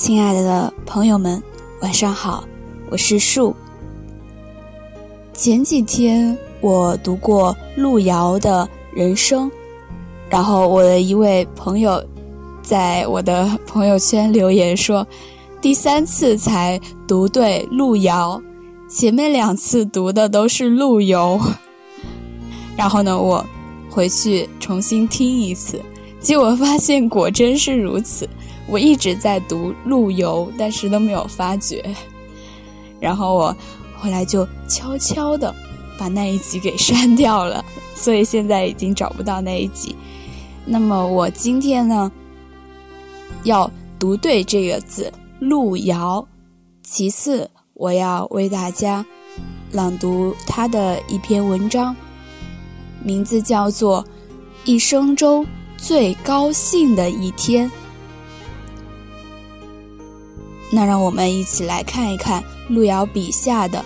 亲爱的朋友们，晚上好，我是树。前几天我读过路遥的人生，然后我的一位朋友在我的朋友圈留言说，第三次才读对路遥，前面两次读的都是陆游。然后呢，我回去重新听一次，结果发现果真是如此。我一直在读陆游，但是都没有发觉。然后我后来就悄悄的把那一集给删掉了，所以现在已经找不到那一集。那么我今天呢，要读对这个字“路遥”。其次，我要为大家朗读他的一篇文章，名字叫做《一生中最高兴的一天》。那让我们一起来看一看路遥笔下的，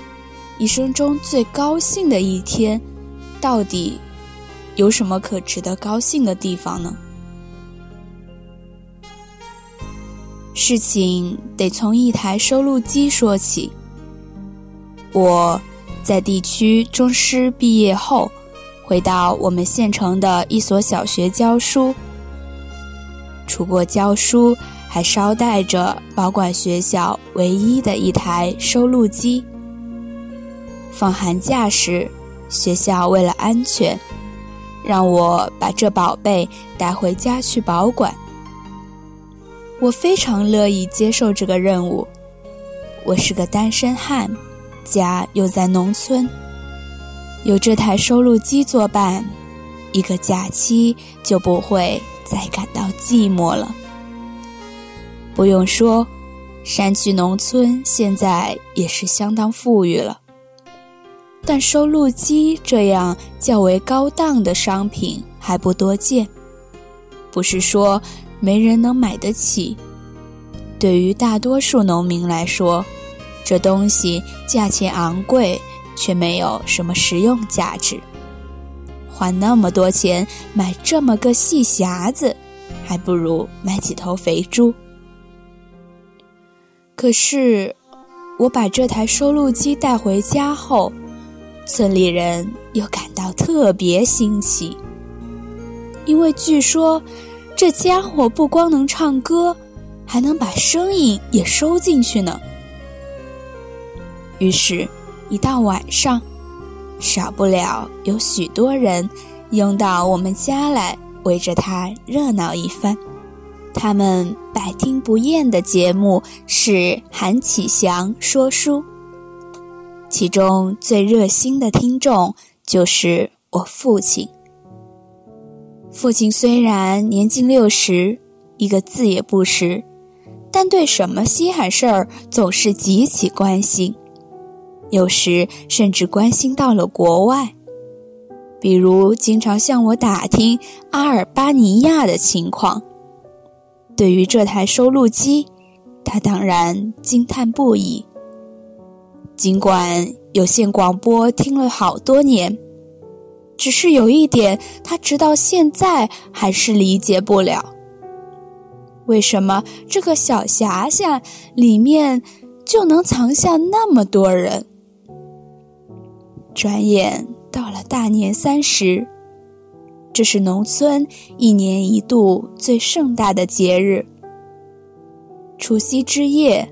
一生中最高兴的一天，到底有什么可值得高兴的地方呢？事情得从一台收录机说起。我在地区中师毕业后，回到我们县城的一所小学教书。除过教书。还捎带着保管学校唯一的一台收录机。放寒假时，学校为了安全，让我把这宝贝带回家去保管。我非常乐意接受这个任务。我是个单身汉，家又在农村，有这台收录机作伴，一个假期就不会再感到寂寞了。不用说，山区农村现在也是相当富裕了。但收录机这样较为高档的商品还不多见，不是说没人能买得起。对于大多数农民来说，这东西价钱昂贵，却没有什么实用价值。花那么多钱买这么个细匣子，还不如买几头肥猪。可是，我把这台收录机带回家后，村里人又感到特别新奇，因为据说这家伙不光能唱歌，还能把声音也收进去呢。于是，一到晚上，少不了有许多人拥到我们家来，围着它热闹一番。他们百听不厌的节目是韩启祥说书，其中最热心的听众就是我父亲。父亲虽然年近六十，一个字也不识，但对什么稀罕事儿总是极其关心，有时甚至关心到了国外，比如经常向我打听阿尔巴尼亚的情况。对于这台收录机，他当然惊叹不已。尽管有线广播听了好多年，只是有一点，他直到现在还是理解不了：为什么这个小匣匣里面就能藏下那么多人？转眼到了大年三十。这是农村一年一度最盛大的节日。除夕之夜，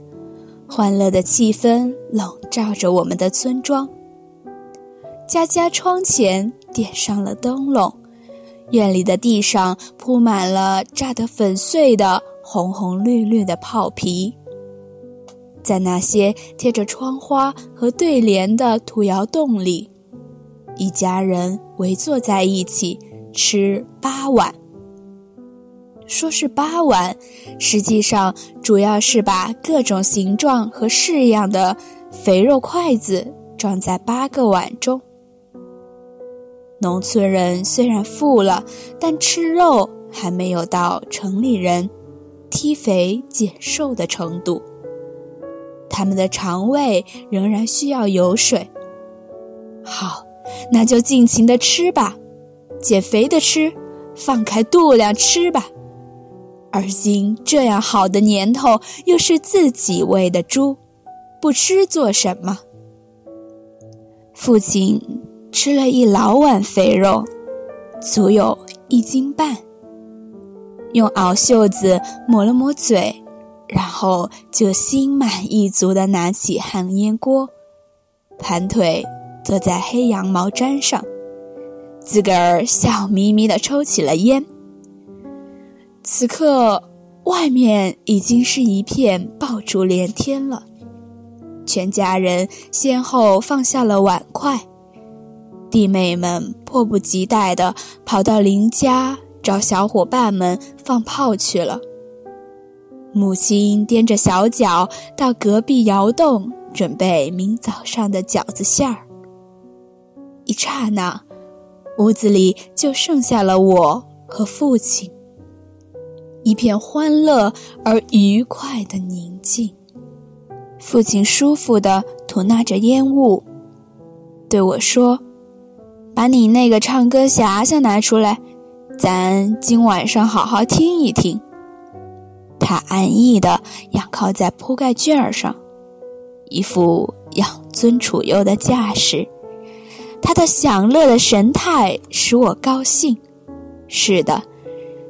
欢乐的气氛笼罩着我们的村庄。家家窗前点上了灯笼，院里的地上铺满了炸得粉碎的红红绿绿的炮皮。在那些贴着窗花和对联的土窑洞里，一家人围坐在一起。吃八碗，说是八碗，实际上主要是把各种形状和式样的肥肉筷子装在八个碗中。农村人虽然富了，但吃肉还没有到城里人踢肥减瘦的程度，他们的肠胃仍然需要油水。好，那就尽情的吃吧。减肥的吃，放开肚量吃吧。而今这样好的年头，又是自己喂的猪，不吃做什么？父亲吃了一老碗肥肉，足有一斤半，用袄袖子抹了抹嘴，然后就心满意足地拿起旱烟锅，盘腿坐在黑羊毛毡上，自个儿笑眯眯地抽起了烟。此刻，外面已经是一片爆竹连天了。全家人先后放下了碗筷，弟妹们迫不及待地跑到邻家找小伙伴们放炮去了。母亲踮着小脚到隔壁窑洞准备明早上的饺子馅儿。一刹那，屋子里就剩下了我和父亲，一片欢乐而愉快的宁静。父亲舒服地吐纳着烟雾，对我说：“把你那个唱歌匣匣拿出来，咱今晚上好好听一听。”他安逸地仰靠在铺盖卷上，一副养尊处优的架势。他的享乐的神态使我高兴。是的，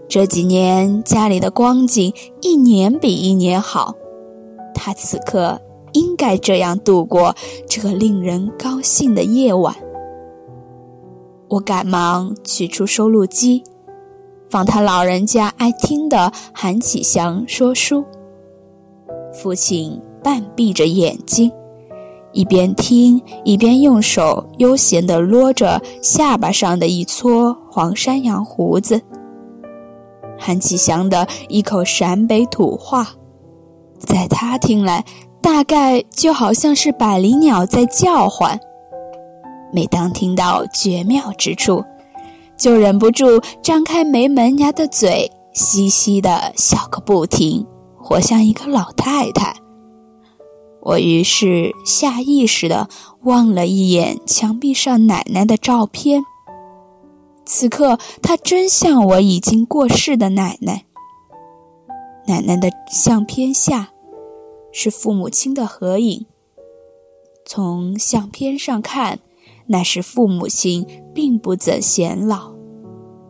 这几年家里的光景一年比一年好。他此刻应该这样度过这个令人高兴的夜晚。我赶忙取出收录机，放他老人家爱听的韩启祥说书。父亲半闭着眼睛，一边听一边用手悠闲地捋着下巴上的一撮黄山羊胡子。韩启祥的一口陕北土话。在他听来，大概就好像是百灵鸟在叫唤。每当听到绝妙之处，就忍不住张开没门牙的嘴，嘻嘻的笑个不停，活像一个老太太。我于是下意识地望了一眼墙壁上奶奶的照片。此刻，她真像我已经过世的奶奶。奶奶的相片下。是父母亲的合影。从相片上看，那时父母亲并不怎显老，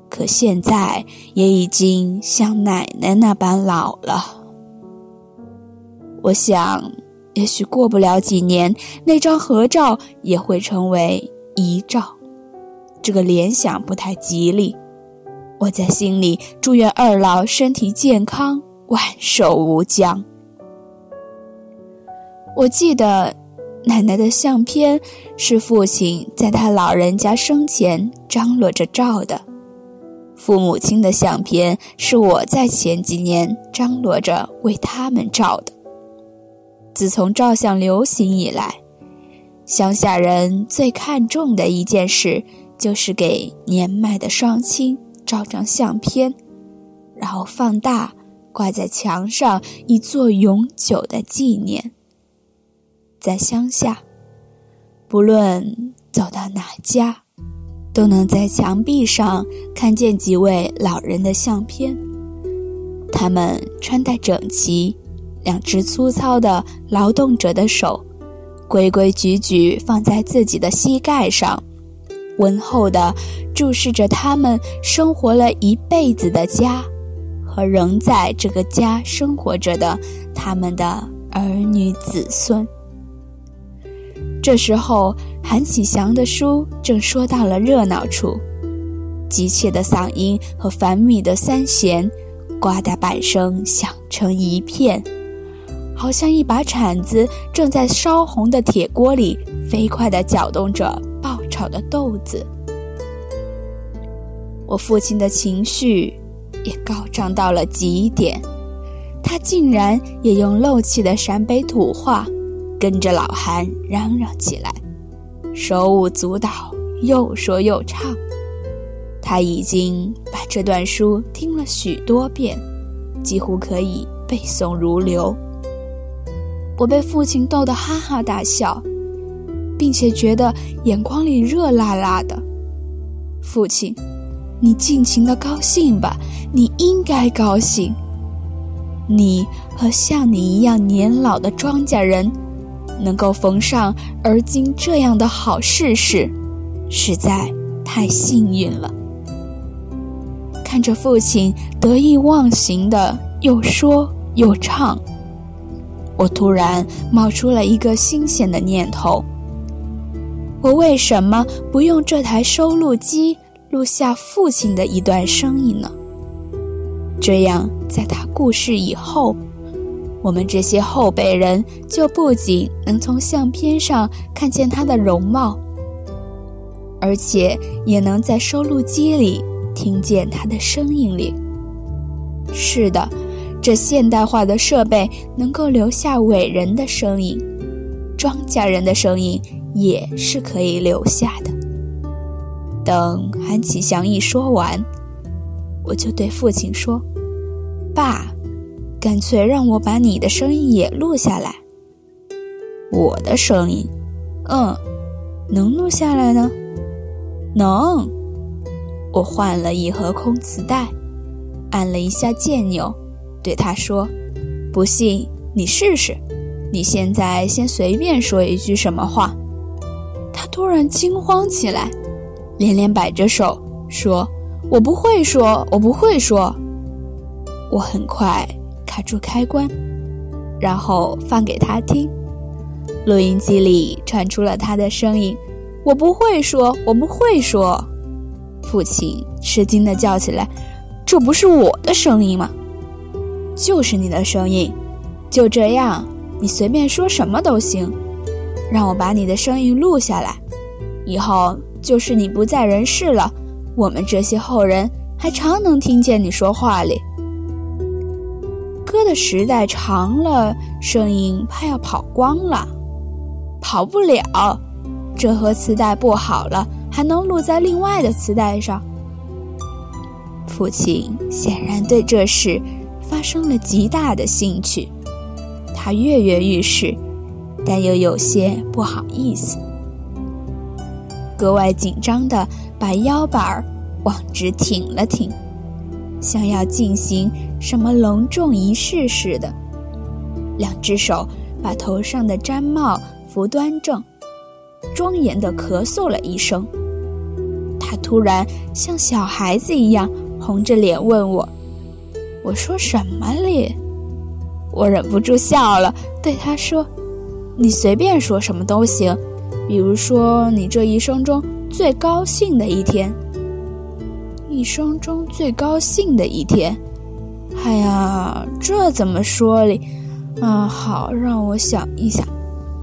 可现在也已经像奶奶那般老了。我想，也许过不了几年，那张合照也会成为遗照。这个联想不太吉利。我在心里祝愿二老身体健康，万寿无疆。我记得，奶奶的相片是父亲在他老人家生前张罗着照的；父母亲的相片是我在前几年张罗着为他们照的。自从照相流行以来，乡下人最看重的一件事就是给年迈的双亲照张相片，然后放大挂在墙上，以作永久的纪念。在乡下，不论走到哪家，都能在墙壁上看见几位老人的相片。他们穿戴整齐，两只粗糙的劳动者的手规规矩矩放在自己的膝盖上，温厚地注视着他们生活了一辈子的家和仍在这个家生活着的他们的儿女子孙。这时候，韩启祥的书正说到了热闹处，急切的嗓音和繁密的三弦，呱嗒板声响成一片，好像一把铲子正在烧红的铁锅里飞快地搅动着爆炒的豆子。我父亲的情绪也高涨到了极点，他竟然也用漏气的陕北土话。跟着老韩嚷嚷起来，手舞足蹈，又说又唱。他已经把这段书听了许多遍，几乎可以背诵如流。我被父亲逗得哈哈大笑，并且觉得眼眶里热辣辣的。父亲，你尽情的高兴吧，你应该高兴，你和像你一样年老的庄稼人，能够逢上而今这样的好事事，实在太幸运了。看着父亲得意忘形的又说又唱，我突然冒出了一个新鲜的念头：我为什么不用这台收录机录下父亲的一段声音呢？这样，在他故世以后，我们这些后辈人就不仅能从相片上看见他的容貌，而且也能在收录机里。听见他的声音里。是的，这现代化的设备能够留下伟人的声音，庄稼人的声音也是可以留下的。等韩启祥一说完，我就对父亲说：“爸，干脆让我把你的声音也录下来。”我的声音，嗯，能录下来呢？能。我换了一盒空磁带，按了一下键钮，对他说：“不信你试试。你现在先随便说一句什么话。”他突然惊慌起来，连连摆着手说：“我不会说，我不会说。”我很快卡住开关，然后放给他听。录音机里传出了他的声音：“我不会说，我不会说。”父亲吃惊地叫起来：“这不是我的声音吗？就是你的声音。就这样，你随便说什么都行。让我把你的声音录下来，以后就是你不在人世了，我们这些后人还常能听见你说话哩。歌的时代长了，声音怕要跑光了，跑不了。这盒磁带不好了。”还能录在另外的磁带上。父亲显然对这事发生了极大的兴趣，他跃跃欲试，但又有些不好意思，格外紧张地把腰板往直挺了挺，像要进行什么隆重仪式似的。两只手把头上的毡帽扶端正，庄严地咳嗽了一声。他突然像小孩子一样红着脸问我：“我说什么哩？”我忍不住笑了，对他说：“你随便说什么都行，比如说你这一生中最高兴的一天。一生中最高兴的一天，哎呀，这怎么说哩？啊，好，让我想一想。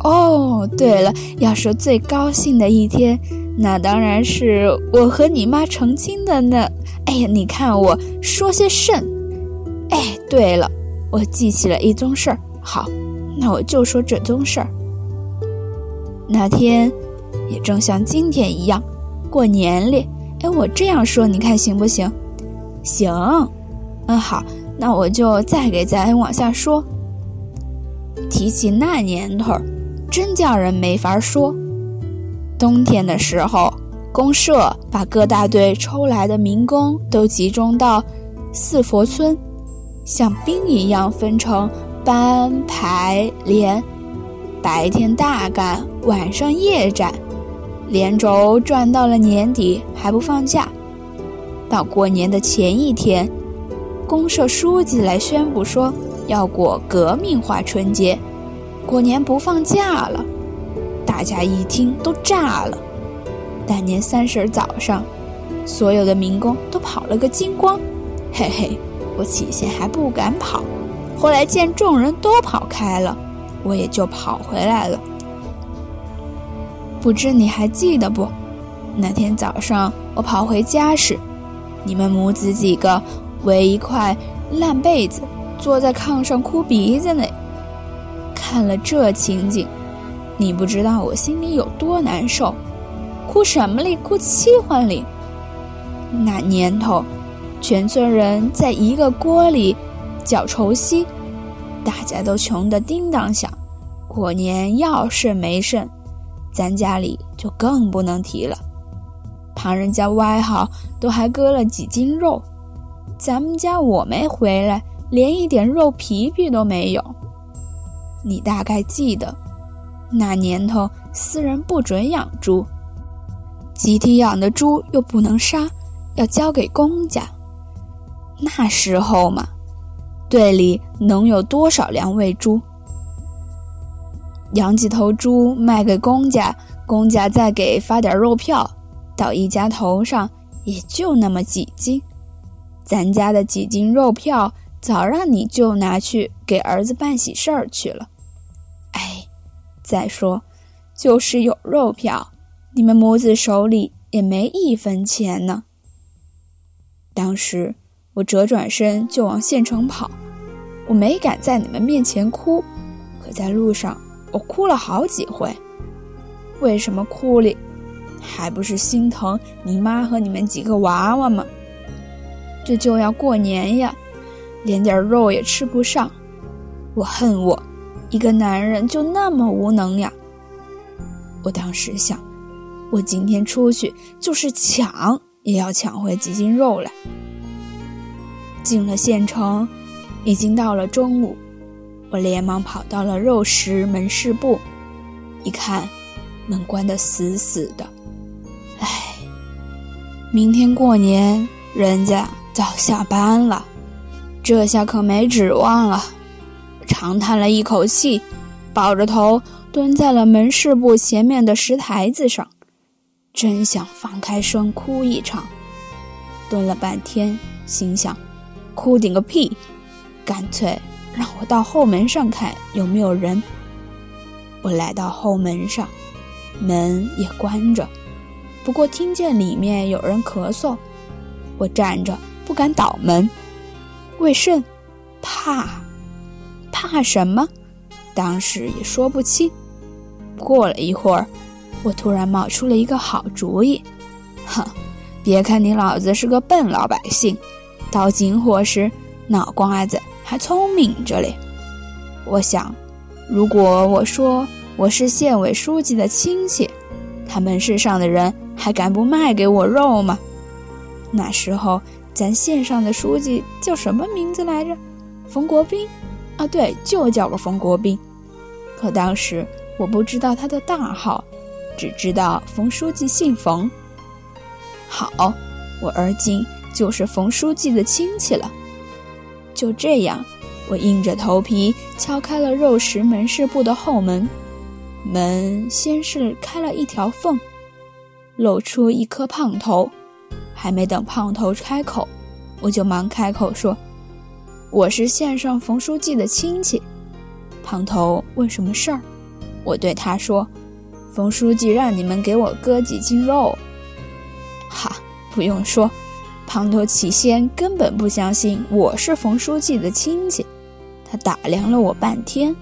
哦，对了，要说最高兴的一天。”那当然是我和你妈成亲的那。哎呀，你看我说些甚？哎，对了，我记起了一宗事儿。好，那我就说这宗事儿。那天也正像今天一样，过年哩。哎，我这样说，你看行不行？行。嗯，好，那我就再给咱往下说。提起那年头，真叫人没法说。冬天的时候，公社把各大队抽来的民工都集中到四佛村，像兵一样分成班、排、连，白天大干，晚上夜战，连轴转到了年底还不放假。到过年的前一天，公社书记来宣布说要过革命化春节，过年不放假了。大家一听都炸了。大年三十早上，所有的民工都跑了个精光。嘿嘿，我起先还不敢跑，后来见众人都跑开了，我也就跑回来了。不知你还记得不？那天早上我跑回家时，你们母子几个围一块烂被子，坐在炕上哭鼻子呢。看了这情景。你不知道我心里有多难受，哭什么哩？哭气欢哩。那年头，全村人在一个锅里搅稠稀，大家都穷得叮当响。过年要剩没剩，咱家里就更不能提了。旁人家外号都还割了几斤肉，咱们家我没回来，连一点肉皮皮都没有。你大概记得，那年头私人不准养猪，集体养的猪又不能杀，要交给公家。那时候嘛，队里能有多少粮喂猪？养几头猪卖给公家，公家再给发点肉票，到一家头上也就那么几斤。咱家的几斤肉票。早让你舅拿去给儿子办喜事儿去了。哎，再说，就是有肉票，你们母子手里也没一分钱呢。当时我折转身就往县城跑，我没敢在你们面前哭，可在路上我哭了好几回。为什么哭哩？还不是心疼你妈和你们几个娃娃吗？这就要过年呀！连点肉也吃不上，我恨我，一个男人就那么无能呀！我当时想，我今天出去就是抢，也要抢回几斤肉来。进了县城，已经到了中午，我连忙跑到了肉食门市部，一看，门关得死死的。唉，明天过年，人家早下班了。这下可没指望了，长叹了一口气，抱着头蹲在了门市部前面的石台子上，真想放开声哭一场。蹲了半天，心想：哭顶个屁！干脆让我到后门上看有没有人。我来到后门上，门也关着，不过听见里面有人咳嗽。我站着不敢倒门。为甚？怕？怕什么？当时也说不清。过了一会儿，我突然冒出了一个好主意。哼，别看你老子是个笨老百姓，到紧火时脑瓜子还聪明着嘞。我想，如果我说我是县委书记的亲戚，他们市上的人还敢不卖给我肉吗？那时候。咱县上的书记叫什么名字来着？冯国斌，啊，对，就叫个冯国斌。可当时我不知道他的大号，只知道冯书记姓冯。好，我而今就是冯书记的亲戚了。就这样，我硬着头皮敲开了肉食门市部的后门。门先是开了一条缝，露出一颗胖头。还没等胖头开口，我就忙开口说：“我是县上冯书记的亲戚。”胖头问什么事儿，我对他说：“冯书记让你们给我割几斤肉。”哈，不用说，胖头起先根本不相信我是冯书记的亲戚，他打量了我半天，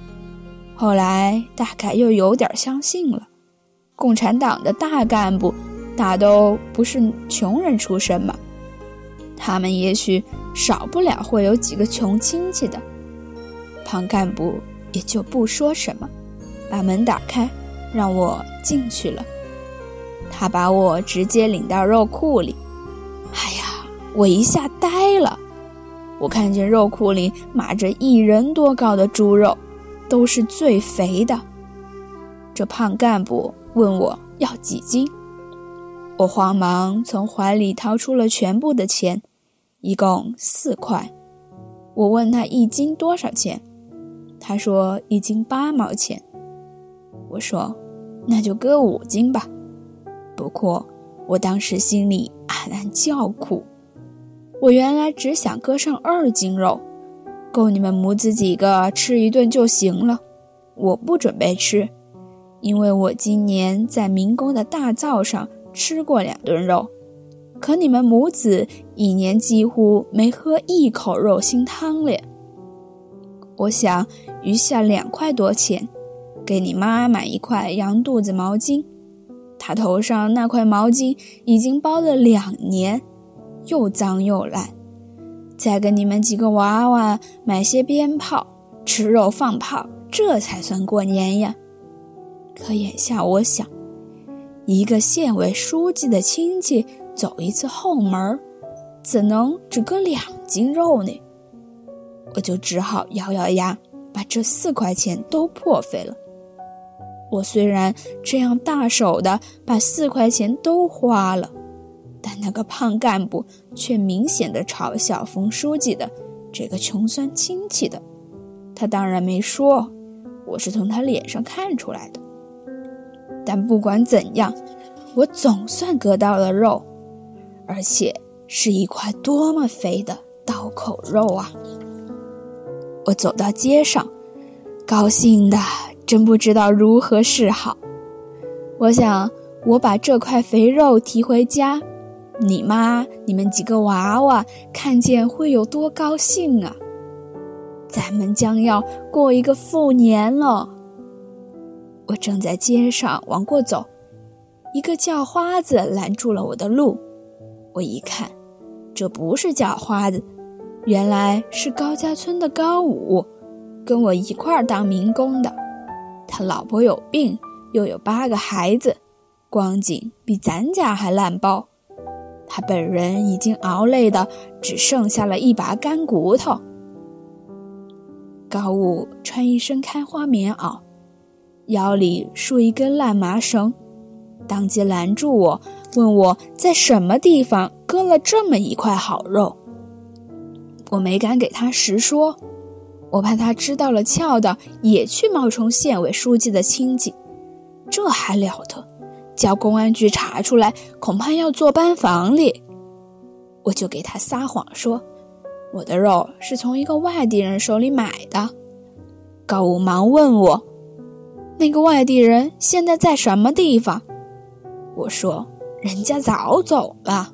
后来大概又有点相信了。共产党的大干部。大都不是穷人出身嘛，他们也许少不了会有几个穷亲戚的。庞干部也就不说什么，把门打开，让我进去了。他把我直接领到肉库里，哎呀，我一下呆了。我看见肉库里码着一人多高的猪肉，都是最肥的。这胖干部问我要几斤。我慌忙从怀里掏出了全部的钱，一共四块。我问他一斤多少钱，他说一斤八毛钱。我说那就割五斤吧。不过我当时心里暗暗叫苦，我原来只想割上二斤肉，够你们母子几个吃一顿就行了。我不准备吃，因为我今年在民工的大灶上。吃过两顿肉，可你们母子一年几乎没喝一口肉腥汤了。我想余下两块多钱，给你妈买一块羊肚子毛巾，她头上那块毛巾已经包了两年，又脏又烂。再给你们几个娃娃买些鞭炮，吃肉放炮，这才算过年呀。可眼下我想。一个县委书记的亲戚走一次后门，怎能只割两斤肉呢？我就只好咬咬牙，把这四块钱都破费了。我虽然这样大手的把四块钱都花了，但那个胖干部却明显的嘲笑冯书记的这个穷酸亲戚的。他当然没说，我是从他脸上看出来的。但不管怎样，我总算割到了肉，而且是一块多么肥的刀口肉啊！我走到街上，高兴的。真不知道如何是好。我想，我把这块肥肉提回家，你妈、你们几个娃娃看见会有多高兴啊！咱们将要过一个富年了。我正在街上往过走，一个叫花子拦住了我的路。我一看，这不是叫花子，原来是高家村的高武，跟我一块儿当民工的。他老婆有病，又有八个孩子，光景比咱家还烂包。他本人已经熬累的只剩下了一把干骨头。高武穿一身开花棉袄，腰里束一根烂麻绳，当即拦住我，问我在什么地方割了这么一块好肉。我没敢给他实说。我怕他知道了俏的，也去冒充县委书记的亲戚，这还了得！叫公安局查出来，恐怕要坐班房里。我就给他撒谎说，我的肉是从一个外地人手里买的。高武忙问我，那个外地人现在在什么地方？我说，人家早走了。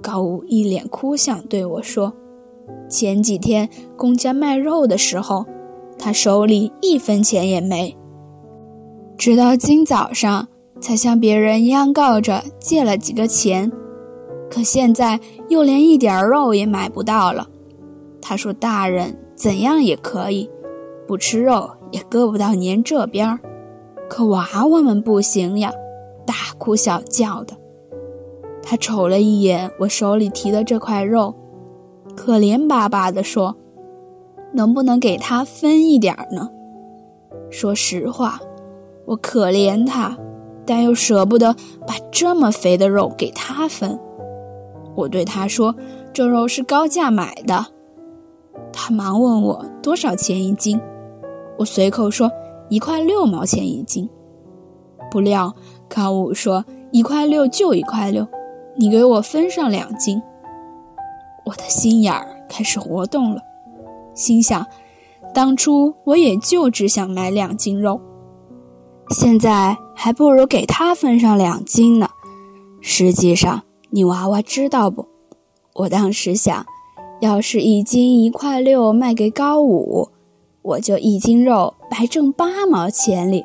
高武一脸哭相对我说。前几天公家卖肉的时候，他手里一分钱也没。直到今早上，才向别人央告着借了几个钱，可现在又连一点肉也买不到了。他说：“大人怎样也可以，不吃肉也割不到您这边儿，可娃娃们不行呀，大哭小叫的。”他瞅了一眼我手里提的这块肉。可怜巴巴地说：“能不能给他分一点呢？”说实话，我可怜他，但又舍不得把这么肥的肉给他分。我对他说：“这肉是高价买的。”他忙问我多少钱一斤，我随口说一块六毛钱一斤。不料高武说：“一块六就一块六，你给我分上两斤。”我的心眼儿开始活动了，心想：当初我也就只想买两斤肉，现在还不如给他分上两斤呢。实际上，你娃娃知道不？我当时想，要是一斤一块六卖给高武，我就一斤肉白挣八毛钱哩，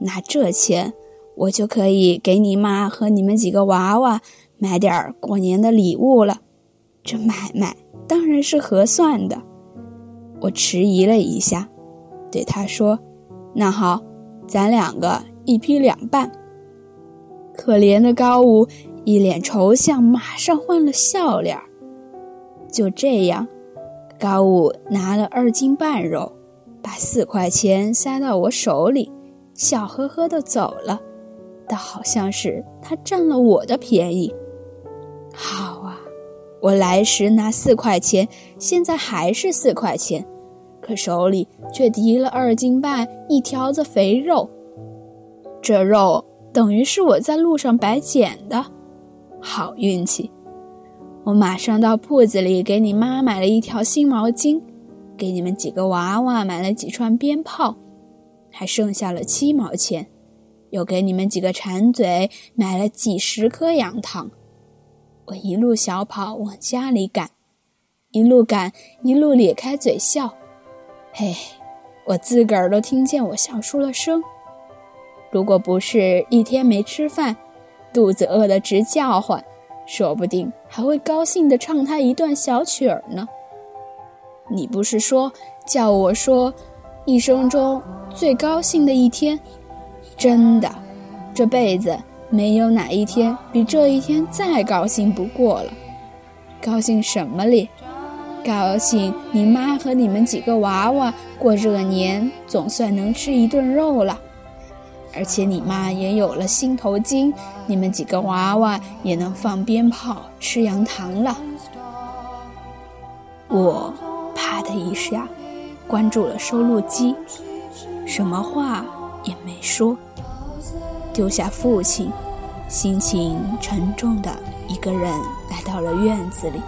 那这钱我就可以给你妈和你们几个娃娃买点过年的礼物了。这买卖当然是合算的。我迟疑了一下，对他说：“那好，咱两个一批两半。”可怜的高武一脸愁相，马上换了笑脸。就这样，高武拿了二斤半肉，把四块钱塞到我手里，笑呵呵的走了，倒好像是他占了我的便宜。好啊。我来时拿四块钱，现在还是四块钱，可手里却提了二斤半一条子肥肉。这肉等于是我在路上白捡的，好运气！我马上到铺子里给你妈买了一条新毛巾，给你们几个娃娃买了几串鞭炮，还剩下了七毛钱，又给你们几个馋嘴买了几十颗羊汤。我一路小跑往家里赶，一路赶一路咧开嘴笑，嘿，我自个儿都听见我笑出了声。如果不是一天没吃饭，肚子饿得直叫唤，说不定还会高兴地唱他一段小曲儿呢。你不是说叫我说一生中最高兴的一天？真的，这辈子。没有哪一天比这一天再高兴不过了。高兴什么哩？高兴你妈和你们几个娃娃过这个年总算能吃一顿肉了，而且你妈也有了新头巾，你们几个娃娃也能放鞭炮、吃羊糖了。我啪的一下关住了收录机，什么话也没说，丢下父亲，心情沉重的一个人来到了院子里。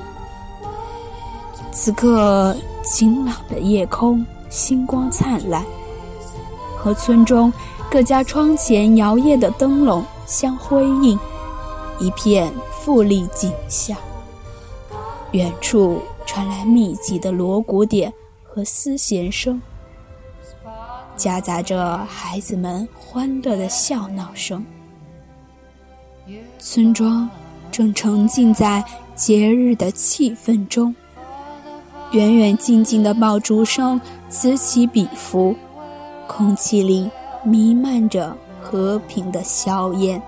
此刻晴朗的夜空，星光灿烂，和村中各家窗前摇曳的灯笼相辉映，一片富丽景象。远处。传来密集的锣鼓点和丝弦声，夹杂着孩子们欢乐的笑闹声。村庄正沉浸在节日的气氛中，远远近近的爆竹声此起彼伏，空气里弥漫着和平的硝烟。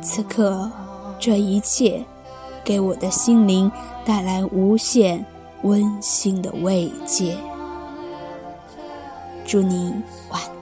此刻，这一切。给我的心灵带来无限温馨的慰藉。祝你晚。